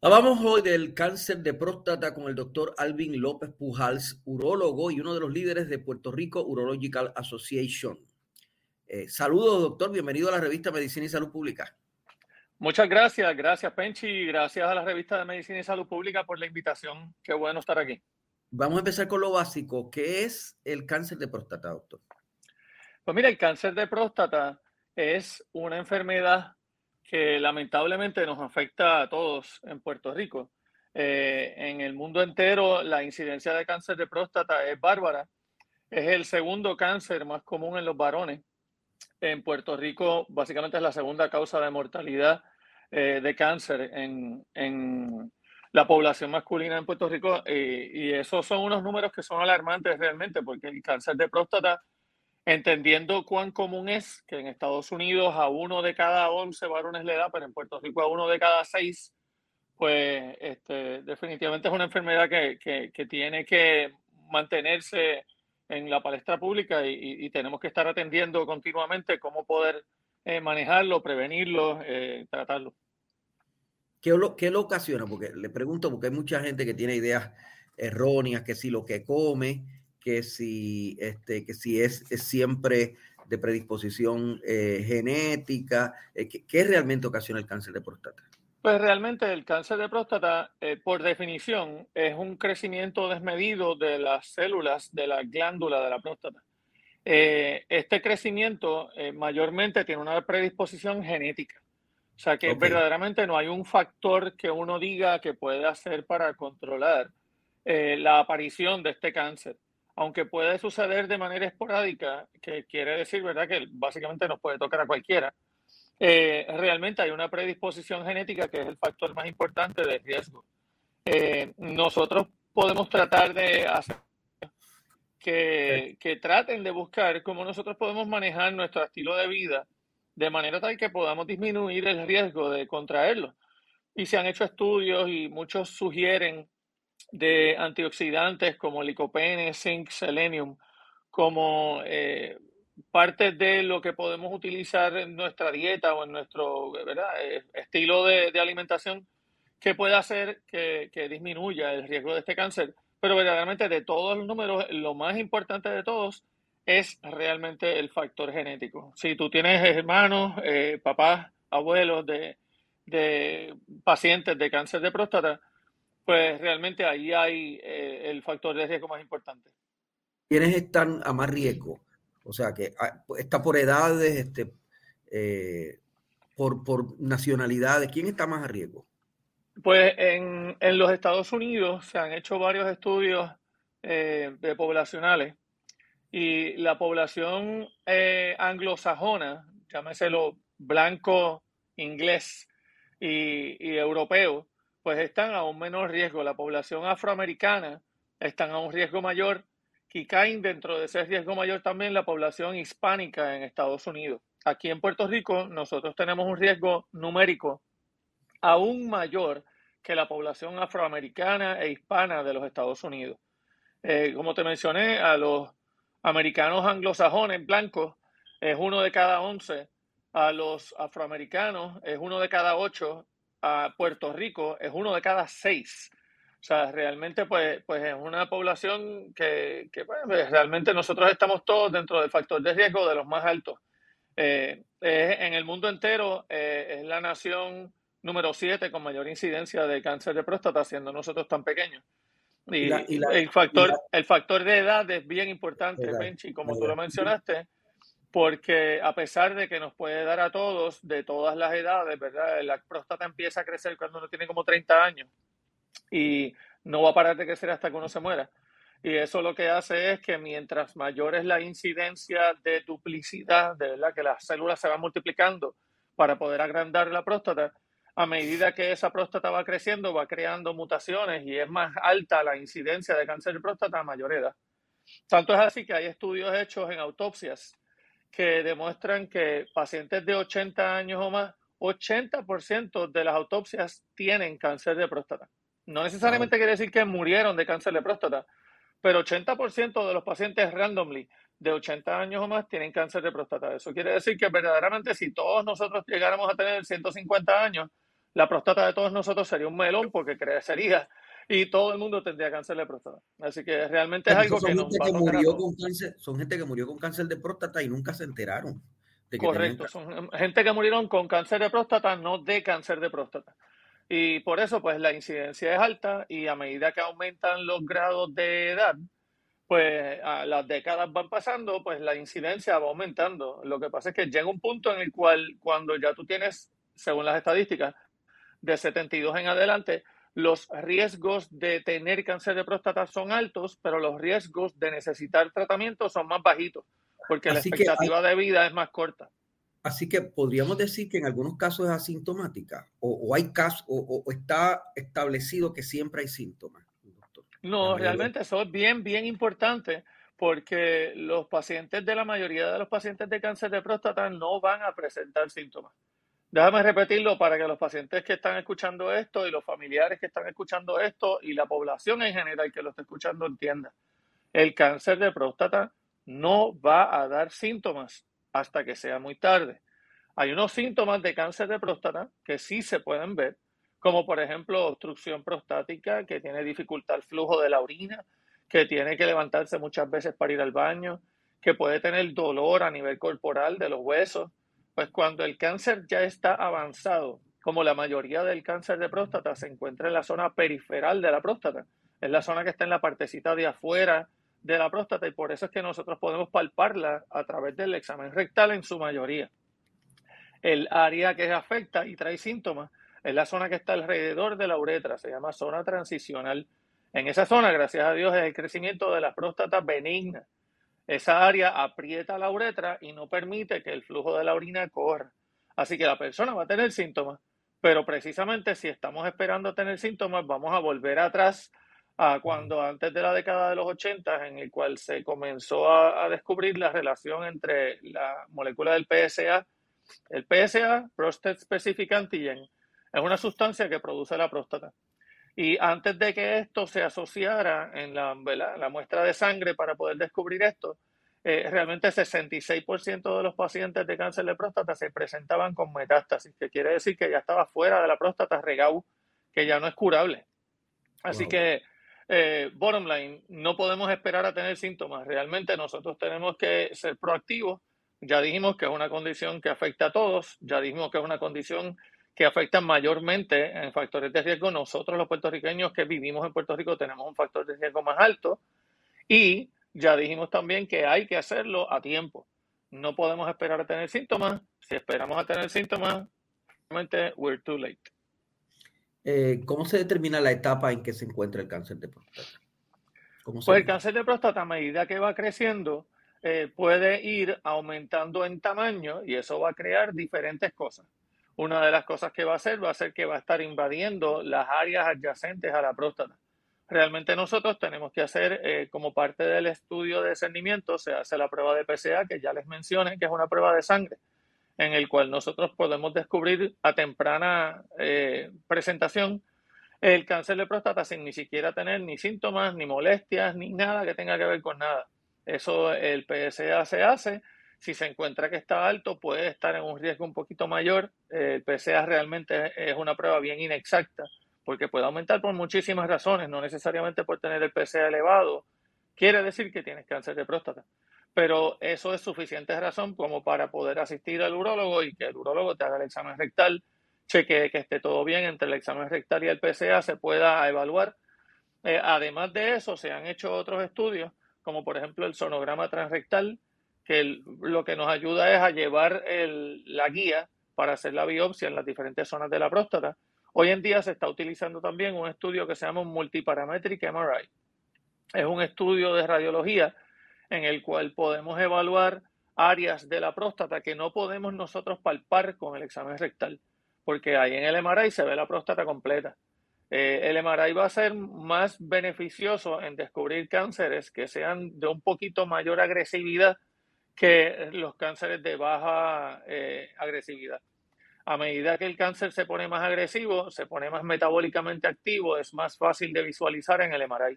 Hablamos hoy del cáncer de próstata con el doctor Alvin López Pujals, urólogo y uno de los líderes de Puerto Rico Urological Association. Eh, saludos, doctor. Bienvenido a la revista Medicina y Salud Pública. Muchas gracias. Gracias, Penchi. Gracias a la revista de Medicina y Salud Pública por la invitación. Qué bueno estar aquí. Vamos a empezar con lo básico. ¿Qué es el cáncer de próstata, doctor? Pues mira, el cáncer de próstata es una enfermedad que lamentablemente nos afecta a todos en Puerto Rico. Eh, en el mundo entero la incidencia de cáncer de próstata es bárbara. Es el segundo cáncer más común en los varones en Puerto Rico básicamente es la segunda causa de mortalidad eh, de cáncer en, la población masculina en Puerto Rico eh, y esos son unos números que son alarmantes realmente porque el cáncer de próstata, entendiendo cuán común es que en Estados Unidos a uno de cada 11 varones le da, pero en Puerto Rico a uno de cada seis, pues este, definitivamente es una enfermedad que, que tiene que mantenerse en la palestra pública y, tenemos que estar atendiendo continuamente cómo poder eh, manejarlo, prevenirlo, eh, tratarlo. ¿Qué lo, ¿Qué lo ocasiona? Porque le pregunto, porque hay mucha gente que tiene ideas erróneas, que si lo que come, que si, este, que si es, siempre de predisposición eh, genética, ¿qué, ¿qué realmente ocasiona el cáncer de próstata? Pues realmente el cáncer de próstata, eh, por definición, es un crecimiento desmedido de las células de la glándula de la próstata. Eh, este crecimiento eh, mayormente tiene una predisposición genética. O sea que verdaderamente no hay un factor que uno diga que puede hacer para controlar la aparición de este cáncer. Aunque puede suceder de manera esporádica, que quiere decir, ¿verdad?, que básicamente nos puede tocar a cualquiera eh, realmente hay una predisposición genética que es el factor más importante de riesgo. Eh, nosotros podemos tratar de hacer que, que, traten de buscar cómo nosotros podemos manejar nuestro estilo de vida de manera tal que podamos disminuir el riesgo de contraerlo. Y se han hecho estudios y muchos sugieren de antioxidantes como licopene, zinc, selenium, como eh, parte de lo que podemos utilizar en nuestra dieta o en nuestro eh, estilo de, alimentación que puede hacer que, disminuya el riesgo de este cáncer. Pero verdaderamente de todos los números, lo más importante de todos es realmente el factor genético. Si tú tienes hermanos, eh, papás, abuelos de, de, pacientes de cáncer de próstata, pues realmente ahí hay eh, el factor de riesgo más importante. ¿Quiénes están a más riesgo? O sea, que ah, está por edades, este, eh, por, por, nacionalidades. ¿Quién está más a riesgo? Pues en, en los Estados Unidos se han hecho varios estudios eh, de poblacionales y la población anglosajona, llámeselo blanco, inglés y, y europeo, pues están a un menor riesgo. La población afroamericana están a un riesgo mayor y caen dentro de ese riesgo mayor también la población hispánica en Estados Unidos. Aquí en Puerto Rico nosotros tenemos un riesgo numérico aún mayor que la población afroamericana e hispana de los Estados Unidos. Eh, como te mencioné, a los americanos anglosajones blancos es uno de cada once, a los afroamericanos es uno de cada ocho, a Puerto Rico es uno de cada seis. O sea, realmente pues, pues es una población que, pues, realmente nosotros estamos todos dentro del factor de riesgo de los más altos. Eh, en el mundo entero eh, es la nación número 7 con mayor incidencia de cáncer de próstata, siendo nosotros tan pequeños. Y, el, factor, el factor de edad es bien importante, Benchi, como tú lo mencionaste, porque a pesar de que nos puede dar a todos, de todas las edades, ¿verdad? La próstata empieza a crecer cuando uno tiene como 30 años y no va a parar de crecer hasta que uno se muera. Y eso lo que hace es que mientras mayor es la incidencia de duplicidad, de verdad que las células se van multiplicando para poder agrandar la próstata, a medida que esa próstata va creciendo, va creando mutaciones y es más alta la incidencia de cáncer de próstata a mayor edad. Tanto es así que hay estudios hechos en autopsias que demuestran que pacientes de 80 años o más, 80% de las autopsias tienen cáncer de próstata. No necesariamente quiere decir que murieron de cáncer de próstata, pero 80% de los pacientes randomly de 80 años o más tienen cáncer de próstata. Eso quiere decir que verdaderamente si todos nosotros llegáramos a tener 150 años, la próstata de todos nosotros sería un melón porque crecería y todo el mundo tendría cáncer de próstata. Así que realmente es algo que nos va murió con cáncer, Son gente que murió con cáncer de próstata y nunca se enteraron. Correcto, son gente que murieron con cáncer de próstata, no de cáncer de próstata. Y por eso, pues la incidencia es alta y a medida que aumentan los grados de edad, pues a las décadas van pasando, pues la incidencia va aumentando. Lo que pasa es que llega un punto en el cual cuando ya tú tienes, según las estadísticas, de 72 en adelante, los riesgos de tener cáncer de próstata son altos, pero los riesgos de necesitar tratamiento son más bajitos, porque la expectativa de vida es más corta. Así que podríamos decir que en algunos casos es asintomática, o, hay casos, o, está establecido que siempre hay síntomas. No, realmente eso es bien, bien importante, porque los pacientes de la mayoría de los pacientes de cáncer de próstata no van a presentar síntomas. Déjame repetirlo para que los pacientes que están escuchando esto y los familiares que están escuchando esto y la población en general que lo está escuchando entienda. El cáncer de próstata no va a dar síntomas hasta que sea muy tarde. Hay unos síntomas de cáncer de próstata que sí se pueden ver, como por ejemplo obstrucción prostática, que tiene dificultad el flujo de la orina, que tiene que levantarse muchas veces para ir al baño, que puede tener dolor a nivel corporal de los huesos, pues cuando el cáncer ya está avanzado, como la mayoría del cáncer de próstata se encuentra en la zona periferal de la próstata, es la zona que está en la partecita de afuera de la próstata y por eso es que nosotros podemos palparla a través del examen rectal en su mayoría. El área que afecta y trae síntomas es la zona que está alrededor de la uretra, se llama zona transicional. En esa zona, gracias a Dios, es el crecimiento de la próstata benigna esa área aprieta la uretra y no permite que el flujo de la orina corra. Así que la persona va a tener síntomas, pero precisamente si estamos esperando tener síntomas, vamos a volver atrás a cuando antes de la década de los 80, en el cual se comenzó a, descubrir la relación entre la molécula del PSA. El PSA, Prostate Specific Antigen, es una sustancia que produce la próstata. Y antes de que esto se asociara en la, la muestra de sangre para poder descubrir esto, eh, realmente 66% de los pacientes de cáncer de próstata se presentaban con metástasis, que quiere decir que ya estaba fuera de la próstata regau, que ya no es curable. Así que, eh, bottom line, no podemos esperar a tener síntomas. Realmente nosotros tenemos que ser proactivos. Ya dijimos que es una condición que afecta a todos, ya dijimos que es una condición que afectan mayormente en factores de riesgo. Nosotros los puertorriqueños que vivimos en Puerto Rico tenemos un factor de riesgo más alto y ya dijimos también que hay que hacerlo a tiempo. No podemos esperar a tener síntomas. Si esperamos a tener síntomas, realmente we're too late. Eh, ¿Cómo se determina la etapa en que se encuentra el cáncer de próstata? pues el cáncer de próstata a medida que va creciendo eh, puede ir aumentando en tamaño y eso va a crear diferentes cosas una de las cosas que va a hacer va a ser que va a estar invadiendo las áreas adyacentes a la próstata. Realmente nosotros tenemos que hacer, eh, como parte del estudio de discernimiento, se hace la prueba de PCA, que ya les mencioné, que es una prueba de sangre, en el cual nosotros podemos descubrir a temprana eh, presentación el cáncer de próstata sin ni siquiera tener ni síntomas, ni molestias, ni nada que tenga que ver con nada. Eso el PSA se hace si se encuentra que está alto, puede estar en un riesgo un poquito mayor. El PSA realmente es una prueba bien inexacta, porque puede aumentar por muchísimas razones, no necesariamente por tener el PSA elevado. Quiere decir que tienes cáncer de próstata. Pero eso es suficiente razón como para poder asistir al urólogo y que el urólogo te haga el examen rectal, chequee que esté todo bien entre el examen rectal y el PSA, se pueda evaluar. Eh, además de eso, se han hecho otros estudios, como por ejemplo el sonograma transrectal, que lo que nos ayuda es a llevar la guía para hacer la biopsia en las diferentes zonas de la próstata. Hoy en día se está utilizando también un estudio que se llama Multiparametric MRI. Es un estudio de radiología en el cual podemos evaluar áreas de la próstata que no podemos nosotros palpar con el examen rectal, porque ahí en el MRI se ve la próstata completa. Eh, el MRI va a ser más beneficioso en descubrir cánceres que sean de un poquito mayor agresividad que los cánceres de baja eh, agresividad. A medida que el cáncer se pone más agresivo, se pone más metabólicamente activo, es más fácil de visualizar en el MRI.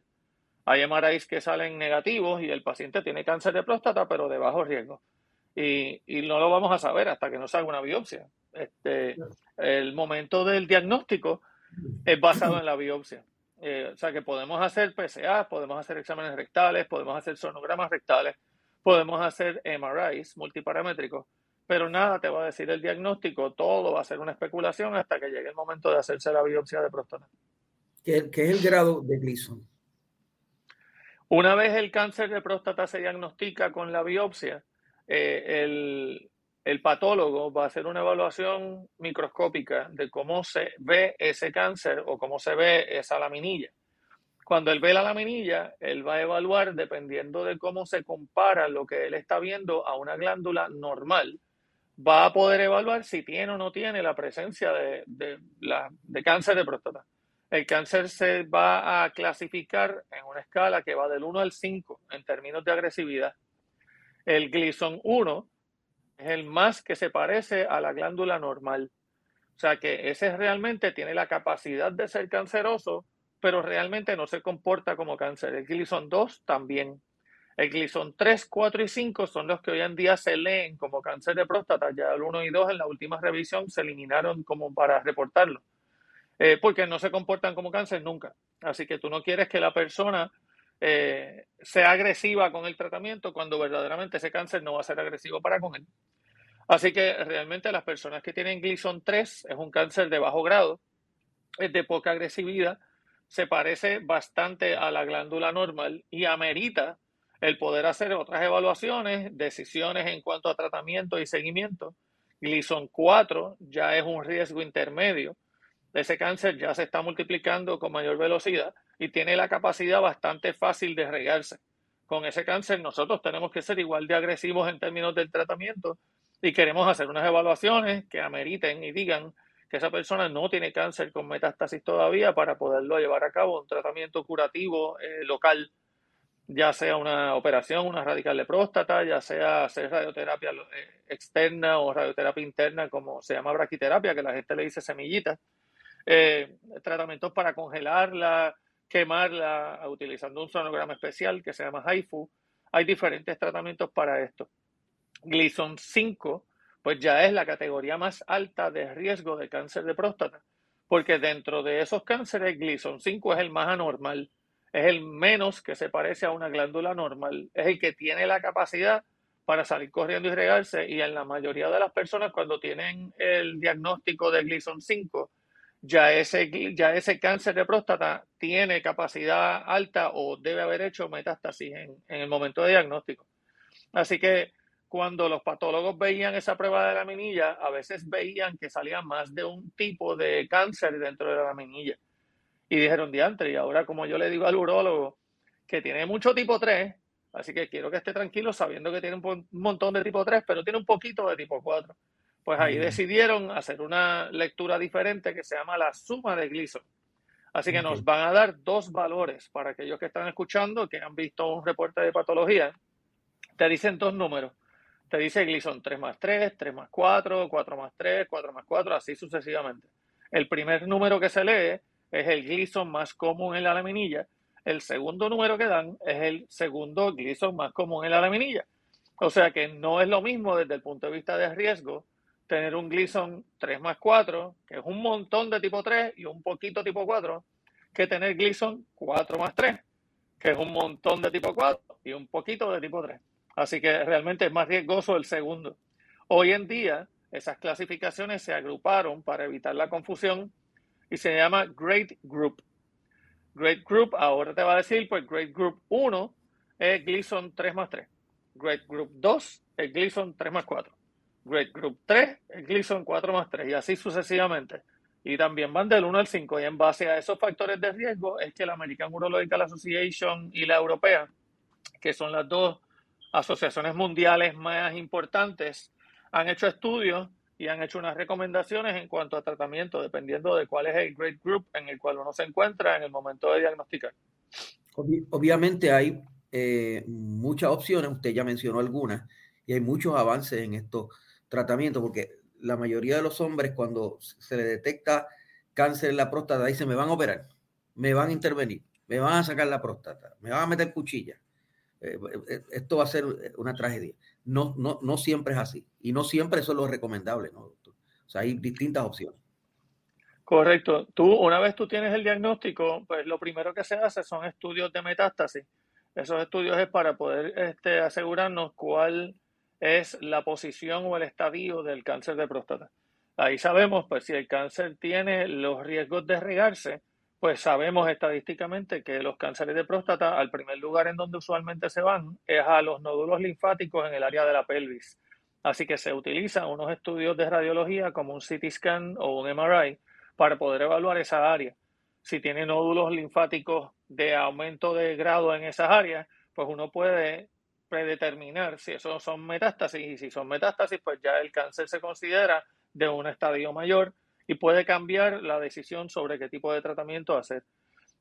Hay MRIs que salen negativos y el paciente tiene cáncer de próstata, pero de bajo riesgo. Y, no lo vamos a saber hasta que no salga una biopsia. Este, el momento del diagnóstico es basado en la biopsia. Eh, o sea que podemos hacer PSA, podemos hacer exámenes rectales, podemos hacer sonogramas rectales, podemos hacer MRIs multiparamétricos, pero nada te va a decir el diagnóstico, todo va a ser una especulación hasta que llegue el momento de hacerse la biopsia de próstata. ¿Qué, es el grado de Gleason? Una vez el cáncer de próstata se diagnostica con la biopsia, eh, el, el patólogo va a hacer una evaluación microscópica de cómo se ve ese cáncer o cómo se ve esa laminilla. Cuando él ve la laminilla, él va a evaluar, dependiendo de cómo se compara lo que él está viendo a una glándula normal, va a poder evaluar si tiene o no tiene la presencia de, de cáncer de próstata. El cáncer se va a clasificar en una escala que va del 1 al 5 en términos de agresividad. El Gleason 1 es el más que se parece a la glándula normal. O sea que ese realmente tiene la capacidad de ser canceroso, pero realmente no se comporta como cáncer. El Gleason 2 también. El Gleason 3, 4 y 5 son los que hoy en día se leen como cáncer de próstata. Ya el 1 y 2 en la última revisión se eliminaron como para reportarlo. Eh, porque no se comportan como cáncer nunca. Así que tú no quieres que la persona eh, sea agresiva con el tratamiento cuando verdaderamente ese cáncer no va a ser agresivo para con él. Así que realmente las personas que tienen Gleason 3 es un cáncer de bajo grado, es de poca agresividad, se parece bastante a la glándula normal y amerita el poder hacer otras evaluaciones, decisiones en cuanto a tratamiento y seguimiento. Gleason 4 ya es un riesgo intermedio. Ese cáncer ya se está multiplicando con mayor velocidad y tiene la capacidad bastante fácil de regarse. Con ese cáncer nosotros tenemos que ser igual de agresivos en términos del tratamiento y queremos hacer unas evaluaciones que ameriten y digan que esa persona no tiene cáncer con metástasis todavía para poderlo llevar a cabo un tratamiento curativo eh, local, ya sea una operación, una radical de próstata, ya sea hacer radioterapia eh, externa o radioterapia interna, como se llama braquiterapia, que la gente le dice semillitas, eh, tratamientos para congelarla, quemarla utilizando un sonograma especial que se llama HIFU. Hay diferentes tratamientos para esto. Gleason 5, pues ya es la categoría más alta de riesgo de cáncer de próstata, porque dentro de esos cánceres Gleason 5 es el más anormal, es el menos que se parece a una glándula normal, es el que tiene la capacidad para salir corriendo y regarse y en la mayoría de las personas cuando tienen el diagnóstico de Gleason 5 ya ese, ya ese cáncer de próstata tiene capacidad alta o debe haber hecho metástasis en, el momento de diagnóstico. Así que cuando los patólogos veían esa prueba de la minilla, a veces veían que salía más de un tipo de cáncer dentro de la laminilla. Y dijeron, diantre, y ahora como yo le digo al urólogo que tiene mucho tipo 3, así que quiero que esté tranquilo sabiendo que tiene un montón de tipo 3, pero tiene un poquito de tipo 4. Pues ahí decidieron hacer una lectura diferente que se llama la suma de Gleason. Así que nos van a dar dos valores para aquellos que están escuchando, que han visto un reporte de patología. Te dicen dos números. Te dice Gleason 3 más 3, 3 más 4, 4 más 3, 4 más 4, así sucesivamente. El primer número que se lee es el Gleason más común en la laminilla. El segundo número que dan es el segundo Gleason más común en la laminilla. O sea que no es lo mismo desde el punto de vista de riesgo tener un Gleason 3 más 4, que es un montón de tipo 3 y un poquito tipo 4, que tener Gleason 4 más 3, que es un montón de tipo 4 y un poquito de tipo 3. Así que realmente es más riesgoso el segundo. Hoy en día, esas clasificaciones se agruparon para evitar la confusión y se llama Great Group. Great Group, ahora te va a decir, pues Great Group 1 es Gleason 3 más 3. Great Group 2 es Gleason 3 más 4. Great Group 3, el Gleason 4 más 3 y así sucesivamente. Y también van del 1 al 5 y en base a esos factores de riesgo es que la American Urological Association y la europea, que son las dos asociaciones mundiales más importantes, han hecho estudios y han hecho unas recomendaciones en cuanto a tratamiento, dependiendo de cuál es el grade group en el cual uno se encuentra en el momento de diagnosticar. Obviamente hay eh, muchas opciones, usted ya mencionó algunas, y hay muchos avances en estos tratamientos, porque la mayoría de los hombres cuando se le detecta cáncer en la próstata dicen, me van a operar, me van a intervenir, me van a sacar la próstata, me van a meter cuchilla. Eh, eh, esto va a ser una tragedia no, no, no siempre es así. Y no siempre eso es lo recomendable, ¿no, doctor? O sea, hay distintas opciones. Correcto. Tú, una vez tú tienes el diagnóstico, pues lo primero que se hace son estudios de metástasis. Esos estudios es para poder este, asegurarnos cuál es la posición o el estadio del cáncer de próstata. Ahí sabemos, pues, si el cáncer tiene los riesgos de regarse, pues sabemos estadísticamente que los cánceres de próstata, al primer lugar en donde usualmente se van, es a los nódulos linfáticos en el área de la pelvis. Así que se utilizan unos estudios de radiología como un CT scan o un MRI para poder evaluar esa área. Si tiene nódulos linfáticos de aumento de grado en esas áreas, pues uno puede predeterminar si esos son metástasis y si son metástasis, pues ya el cáncer se considera de un estadio mayor y puede cambiar la decisión sobre qué tipo de tratamiento hacer.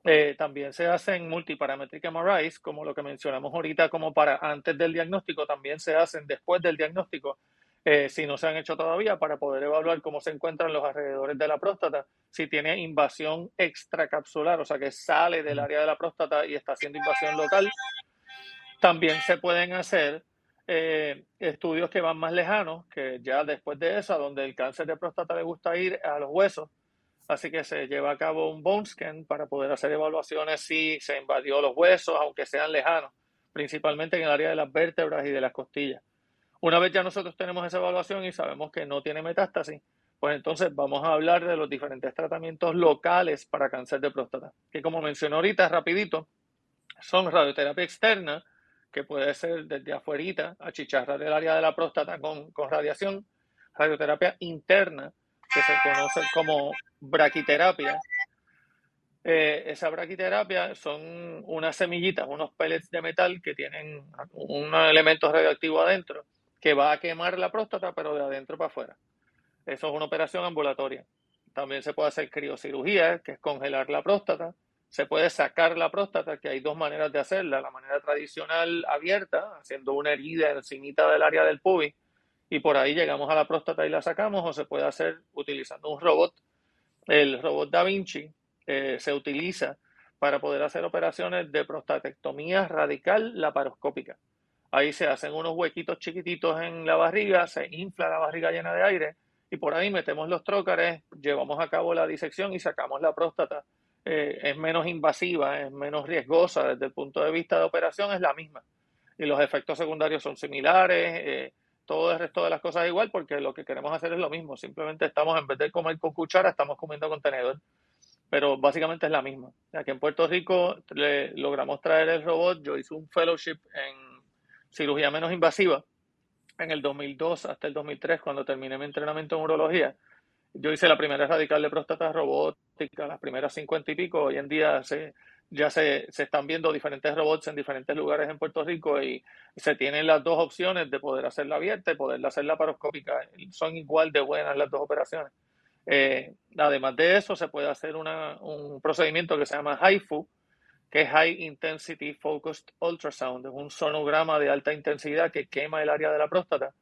Eh, también se hacen multiparametric MRIs, como lo que mencionamos ahorita, como para antes del diagnóstico, también se hacen después del diagnóstico, eh, si no se han hecho todavía, para poder evaluar cómo se encuentran los alrededores de la próstata, si tiene invasión extracapsular, o sea que sale del área de la próstata y está haciendo invasión local. También se pueden hacer eh, estudios que van más lejanos, que ya después de eso, donde el cáncer de próstata le gusta ir a los huesos, así que se lleva a cabo un bone scan para poder hacer evaluaciones si se invadió los huesos, aunque sean lejanos, principalmente en el área de las vértebras y de las costillas. Una vez ya nosotros tenemos esa evaluación y sabemos que no tiene metástasis, pues entonces vamos a hablar de los diferentes tratamientos locales para cáncer de próstata, que como mencioné ahorita rapidito, son radioterapia externa, que puede ser desde afuerita, achicharrar del área de la próstata con, radiación, radioterapia interna, que se conoce como braquiterapia. Eh, esa braquiterapia son unas semillitas, unos pellets de metal que tienen un elemento radioactivo adentro que va a quemar la próstata, pero de adentro para afuera. Eso es una operación ambulatoria. También se puede hacer criocirugía, que es congelar la próstata se puede sacar la próstata, que hay dos maneras de hacerla. La manera tradicional abierta, haciendo una herida encimita del área del pubis, y por ahí llegamos a la próstata y la sacamos, o se puede hacer utilizando un robot. El robot Da Vinci eh, se utiliza para poder hacer operaciones de prostatectomía radical laparoscópica. Ahí se hacen unos huequitos chiquititos en la barriga, se infla la barriga llena de aire y por ahí metemos los trócares, llevamos a cabo la disección y sacamos la próstata eh, es menos invasiva, es menos riesgosa desde el punto de vista de operación, es la misma. Y los efectos secundarios son similares, eh, todo el resto de las cosas igual, porque lo que queremos hacer es lo mismo. Simplemente estamos, en vez de comer con cuchara, estamos comiendo con tenedor. Pero básicamente es la misma. Aquí en Puerto Rico logramos traer el robot. Yo hice un fellowship en cirugía menos invasiva en el 2002 hasta el 2003, cuando terminé mi entrenamiento en urología yo hice la primera radical de próstata robótica, las primeras cincuenta y pico. Hoy en día se, ya se, se, están viendo diferentes robots en diferentes lugares en Puerto Rico y se tienen las dos opciones de poder hacerla abierta y poder hacerla paroscópica. Son igual de buenas las dos operaciones. Eh, además de eso, se puede hacer una, un procedimiento que se llama HIFU, que es High Intensity Focused Ultrasound. Es un sonograma de alta intensidad que quema el área de la próstata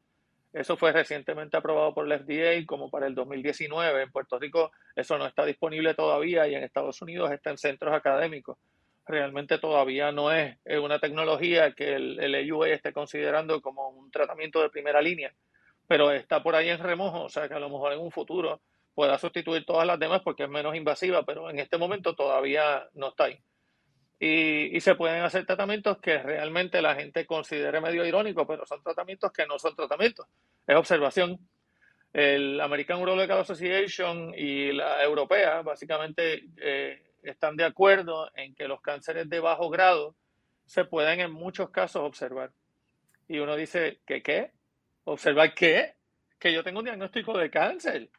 eso fue recientemente aprobado por la FDA como para el 2019. En Puerto Rico eso no está disponible todavía y en Estados Unidos está en centros académicos. Realmente todavía no es una tecnología que el, el esté considerando como un tratamiento de primera línea, pero está por ahí en remojo, o sea que a lo mejor en un futuro pueda sustituir todas las demás porque es menos invasiva, pero en este momento todavía no está ahí. Y, se pueden hacer tratamientos que realmente la gente considere medio irónico, pero son tratamientos que no son tratamientos, es observación. El American Urological Association y la europea básicamente eh, están de acuerdo en que los cánceres de bajo grado se pueden en muchos casos observar. Y uno dice, ¿qué qué? ¿Observar qué? Que yo tengo un diagnóstico de cáncer.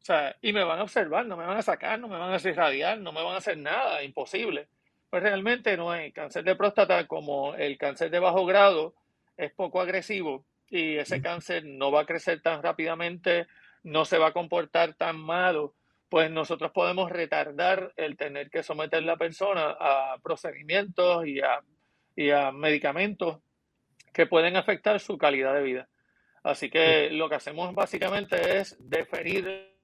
O sea, y me van a observar, no me van a sacar, no me van a irradiar, no me van a hacer nada, imposible. Pues realmente no hay cáncer de próstata como el cáncer de bajo grado es poco agresivo y ese cáncer no va a crecer tan rápidamente, no se va a comportar tan malo, pues nosotros podemos retardar el tener que someter la persona a procedimientos y a, y a medicamentos que pueden afectar su calidad de vida. Así que lo que hacemos básicamente es deferir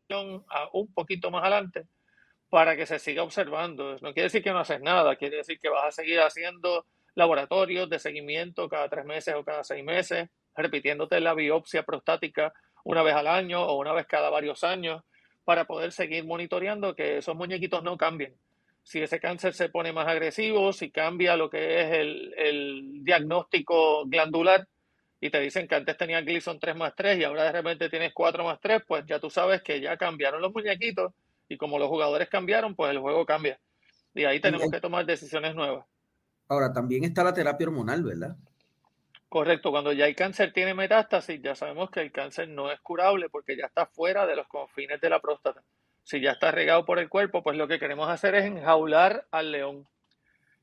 a un poquito más adelante para que se siga observando. No quiere decir que no haces nada, quiere decir que vas a seguir haciendo laboratorios de seguimiento cada tres meses o cada seis meses, repitiéndote la biopsia prostática una vez al año o una vez cada varios años para poder seguir monitoreando que esos muñequitos no cambien. Si ese cáncer se pone más agresivo, si cambia lo que es el, diagnóstico glandular y te dicen que antes tenías Gleason 3 más 3 y ahora de repente tienes 4 más 3, pues ya tú sabes que ya cambiaron los muñequitos y como los jugadores cambiaron, pues el juego cambia. Y ahí tenemos que tomar decisiones nuevas. Ahora, también está la terapia hormonal, ¿verdad? Correcto, cuando ya el cáncer tiene metástasis, ya sabemos que el cáncer no es curable porque ya está fuera de los confines de la próstata. Si ya está regado por el cuerpo, pues lo que queremos hacer es enjaular al león.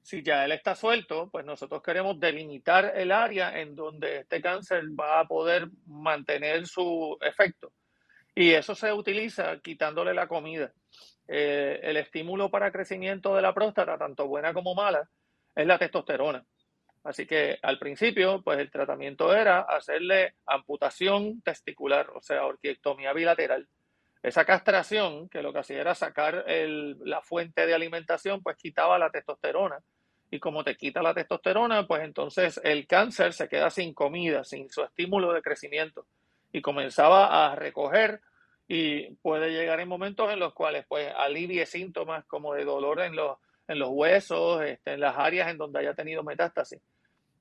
Si ya él está suelto, pues nosotros queremos delimitar el área en donde este cáncer va a poder mantener su efecto. Y eso se utiliza quitándole la comida. Eh, el estímulo para crecimiento de la próstata, tanto buena como mala, es la testosterona. Así que al principio, pues el tratamiento era hacerle amputación testicular, o sea, orquiectomía bilateral. Esa castración, que lo que hacía era sacar la fuente de alimentación, pues quitaba la testosterona. Y como te quita la testosterona, pues entonces el cáncer se queda sin comida, sin su estímulo de crecimiento. Y comenzaba a recoger y puede llegar en momentos en los cuales pues alivie síntomas como de dolor en los, en los huesos, este, en las áreas en donde haya tenido metástasis.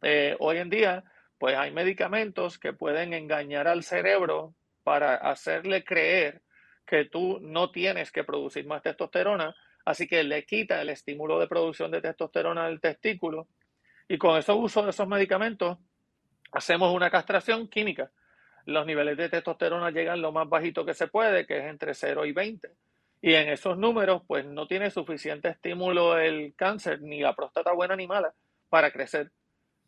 Eh, hoy en día pues hay medicamentos que pueden engañar al cerebro para hacerle creer que tú no tienes que producir más testosterona, así que le quita el estímulo de producción de testosterona del testículo y con esos uso de esos medicamentos hacemos una castración química los niveles de testosterona llegan lo más bajito que se puede, que es entre 0 y 20. Y en esos números, pues no tiene suficiente estímulo el cáncer, ni la próstata buena ni mala, para crecer.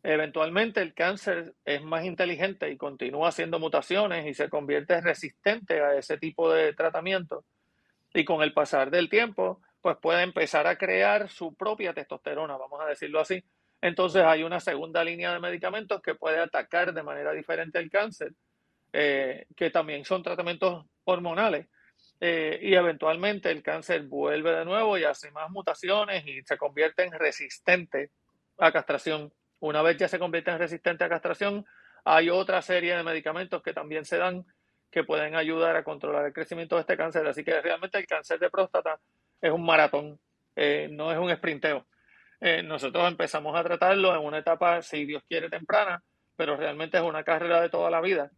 Eventualmente el cáncer es más inteligente y continúa haciendo mutaciones y se convierte resistente a ese tipo de tratamiento. Y con el pasar del tiempo, pues puede empezar a crear su propia testosterona, vamos a decirlo así. Entonces hay una segunda línea de medicamentos que puede atacar de manera diferente el cáncer eh, que también son tratamientos hormonales. Eh, y eventualmente el cáncer vuelve de nuevo y hace más mutaciones y se convierte en resistente a castración. Una vez ya se convierte en resistente a castración, hay otra serie de medicamentos que también se dan que pueden ayudar a controlar el crecimiento de este cáncer. Así que realmente el cáncer de próstata es un maratón, eh, no es un sprinteo. nosotros empezamos a tratarlo en una etapa, si Dios quiere, temprana, pero realmente es una carrera de toda la vida.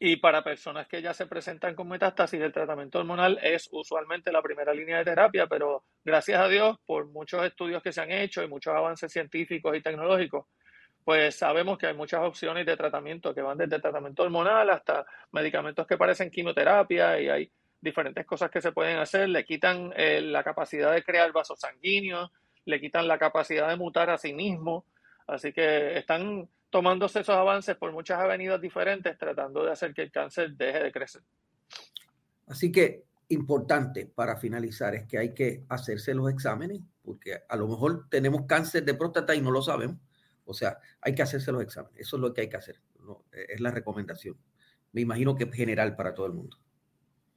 Y para personas que ya se presentan con metástasis, el tratamiento hormonal es usualmente la primera línea de terapia, pero gracias a Dios, por muchos estudios que se han hecho y muchos avances científicos y tecnológicos, pues sabemos que hay muchas opciones de tratamiento que van desde tratamiento hormonal hasta medicamentos que parecen quimioterapia y hay diferentes cosas que se pueden hacer. Le quitan eh, la capacidad de crear vasos sanguíneos, le quitan la capacidad de mutar a sí mismo. Así que están tomándose esos avances por muchas avenidas diferentes, tratando de hacer que el cáncer deje de crecer. Así que importante para finalizar es que hay que hacerse los exámenes, porque a lo mejor tenemos cáncer de próstata y no lo sabemos. O sea, hay que hacerse los exámenes. Eso es lo que hay que hacer. Es la recomendación. Me imagino que es general para todo el mundo.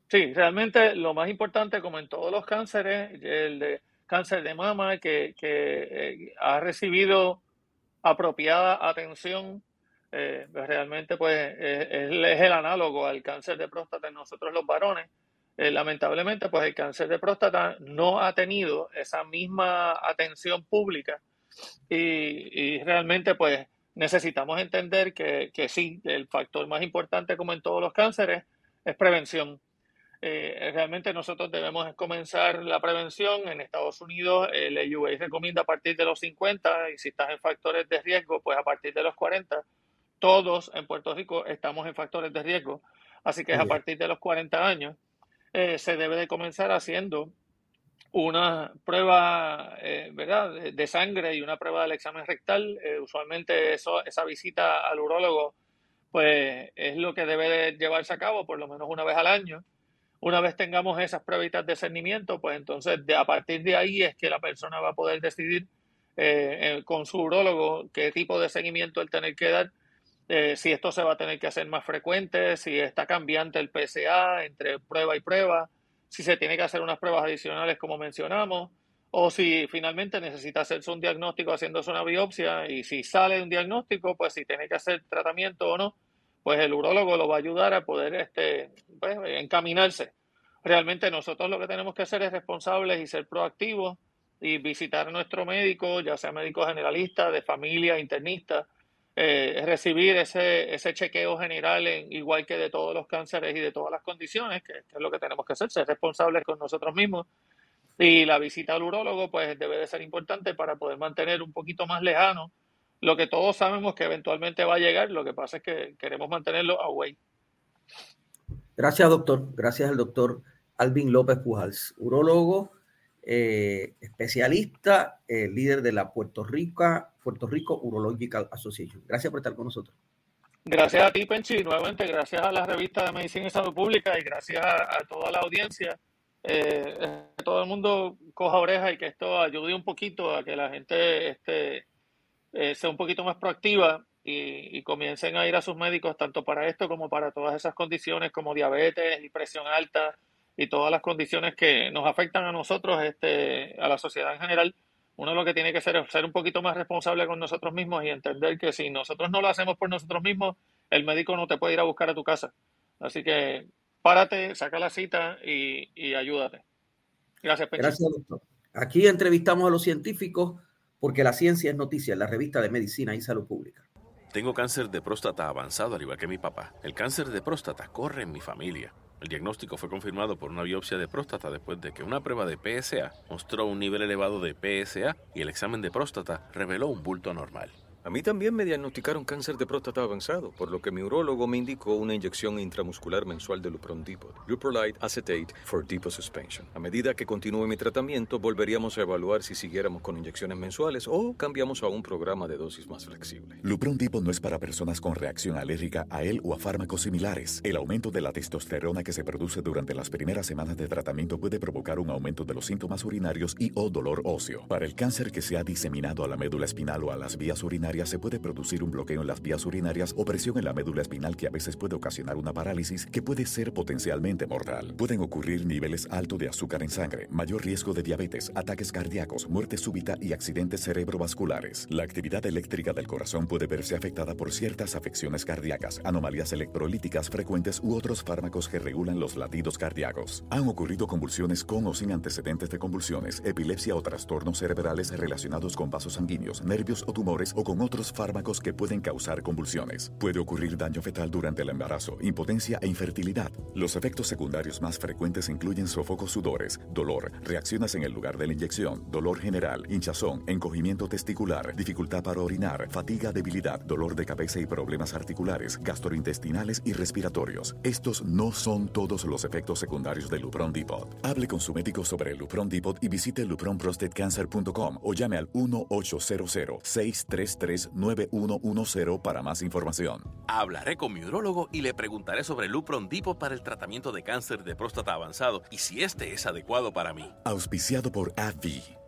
Sí, realmente lo más importante, como en todos los cánceres, el de cáncer de mama que, que eh, ha recibido apropiada atención, eh, realmente pues es, el análogo al cáncer de próstata en nosotros los varones. Eh, lamentablemente pues el cáncer de próstata no ha tenido esa misma atención pública y, realmente pues necesitamos entender que, que sí, el factor más importante como en todos los cánceres es prevención. Eh, realmente nosotros debemos comenzar la prevención. En Estados Unidos, el EUA recomienda a partir de los 50 y si estás en factores de riesgo, pues a partir de los 40. Todos en Puerto Rico estamos en factores de riesgo, así que es a partir de los 40 años. Eh, se debe de comenzar haciendo una prueba eh, ¿verdad? De, sangre y una prueba del examen rectal. usualmente eso, esa visita al urólogo pues es lo que debe de llevarse a cabo por lo menos una vez al año. Una vez tengamos esas pruebas de cernimiento, pues entonces a partir de ahí es que la persona va a poder decidir eh, con su urólogo qué tipo de seguimiento él tener que dar, eh, si esto se va a tener que hacer más frecuente, si está cambiante el PSA entre prueba y prueba, si se tiene que hacer unas pruebas adicionales como mencionamos, o si finalmente necesita hacerse un diagnóstico haciéndose una biopsia y si sale un diagnóstico, pues si tiene que hacer tratamiento o no, pues el urólogo lo va a ayudar a poder este, pues, encaminarse. Realmente nosotros lo que tenemos que hacer es responsables y ser proactivos y visitar a nuestro médico, ya sea médico generalista, de familia, internista, eh, recibir ese, ese chequeo general, en, igual que de todos los cánceres y de todas las condiciones, que, es lo que tenemos que hacer, ser responsables con nosotros mismos. Y la visita al urólogo, pues debe de ser importante para poder mantener un poquito más lejano lo que todos sabemos que eventualmente va a llegar, lo que pasa es que queremos mantenerlo away. Gracias, doctor. Gracias al doctor Alvin López Pujals, urólogo eh, especialista, eh, líder de la Puerto Rico, Puerto Rico Urological Association. Gracias por estar con nosotros. Gracias a ti, Penchi, nuevamente gracias a la revista de Medicina y Salud Pública y gracias a, toda la audiencia. Eh, que todo el mundo coja oreja y que esto ayude un poquito a que la gente este, sea un poquito más proactiva y, comiencen a ir a sus médicos tanto para esto como para todas esas condiciones como diabetes y presión alta, y todas las condiciones que nos afectan a nosotros, este, a la sociedad en general, uno lo que tiene que hacer es ser un poquito más responsable con nosotros mismos y entender que si nosotros no lo hacemos por nosotros mismos, el médico no te puede ir a buscar a tu casa. Así que párate, saca la cita y, ayúdate. Gracias, Gracias, doctor. Aquí entrevistamos a los científicos porque la ciencia es noticia en la revista de Medicina y Salud Pública. Tengo cáncer de próstata avanzado, al igual que mi papá. El cáncer de próstata corre en mi familia. El diagnóstico fue confirmado por una biopsia de próstata después de que una prueba de PSA mostró un nivel elevado de PSA y el examen de próstata reveló un bulto anormal. A mí también me diagnosticaron cáncer de próstata avanzado, por lo que mi urólogo me indicó una inyección intramuscular mensual de Lupron Depot, Luprolite Acetate for Depot Suspension. A medida que continúe mi tratamiento, volveríamos a evaluar si siguiéramos con inyecciones mensuales o cambiamos a un programa de dosis más flexible. Lupron Depot no es para personas con reacción alérgica a él o a fármacos similares. El aumento de la testosterona que se produce durante las primeras semanas de tratamiento puede provocar un aumento de los síntomas urinarios y o dolor óseo. Para el cáncer que se ha diseminado a la médula espinal o a las vías urinarias, se puede producir un bloqueo en las vías urinarias o presión en la médula espinal que a veces puede ocasionar una parálisis que puede ser potencialmente mortal. Pueden ocurrir niveles altos de azúcar en sangre, mayor riesgo de diabetes, ataques cardíacos, muerte súbita y accidentes cerebrovasculares. La actividad eléctrica del corazón puede verse afectada por ciertas afecciones cardíacas, anomalías electrolíticas frecuentes u otros fármacos que regulan los latidos cardíacos. Han ocurrido convulsiones con o sin antecedentes de convulsiones, epilepsia o trastornos cerebrales relacionados con vasos sanguíneos, nervios o tumores o con otros fármacos que pueden causar convulsiones. Puede ocurrir daño fetal durante el embarazo, impotencia e infertilidad. Los efectos secundarios más frecuentes incluyen sofocos sudores, dolor, reacciones en el lugar de la inyección, dolor general, hinchazón, encogimiento testicular, dificultad para orinar, fatiga, debilidad, dolor de cabeza y problemas articulares, gastrointestinales y respiratorios. Estos no son todos los efectos secundarios del Lupron Depot. Hable con su médico sobre el Lupron Depot y visite lupronprostatecancer.com o llame al 1 800 633 9110 para más información. Hablaré con mi urologo y le preguntaré sobre el Lupron Depot para el tratamiento de cáncer de próstata avanzado y si este es adecuado para mí. Auspiciado por AbbVie.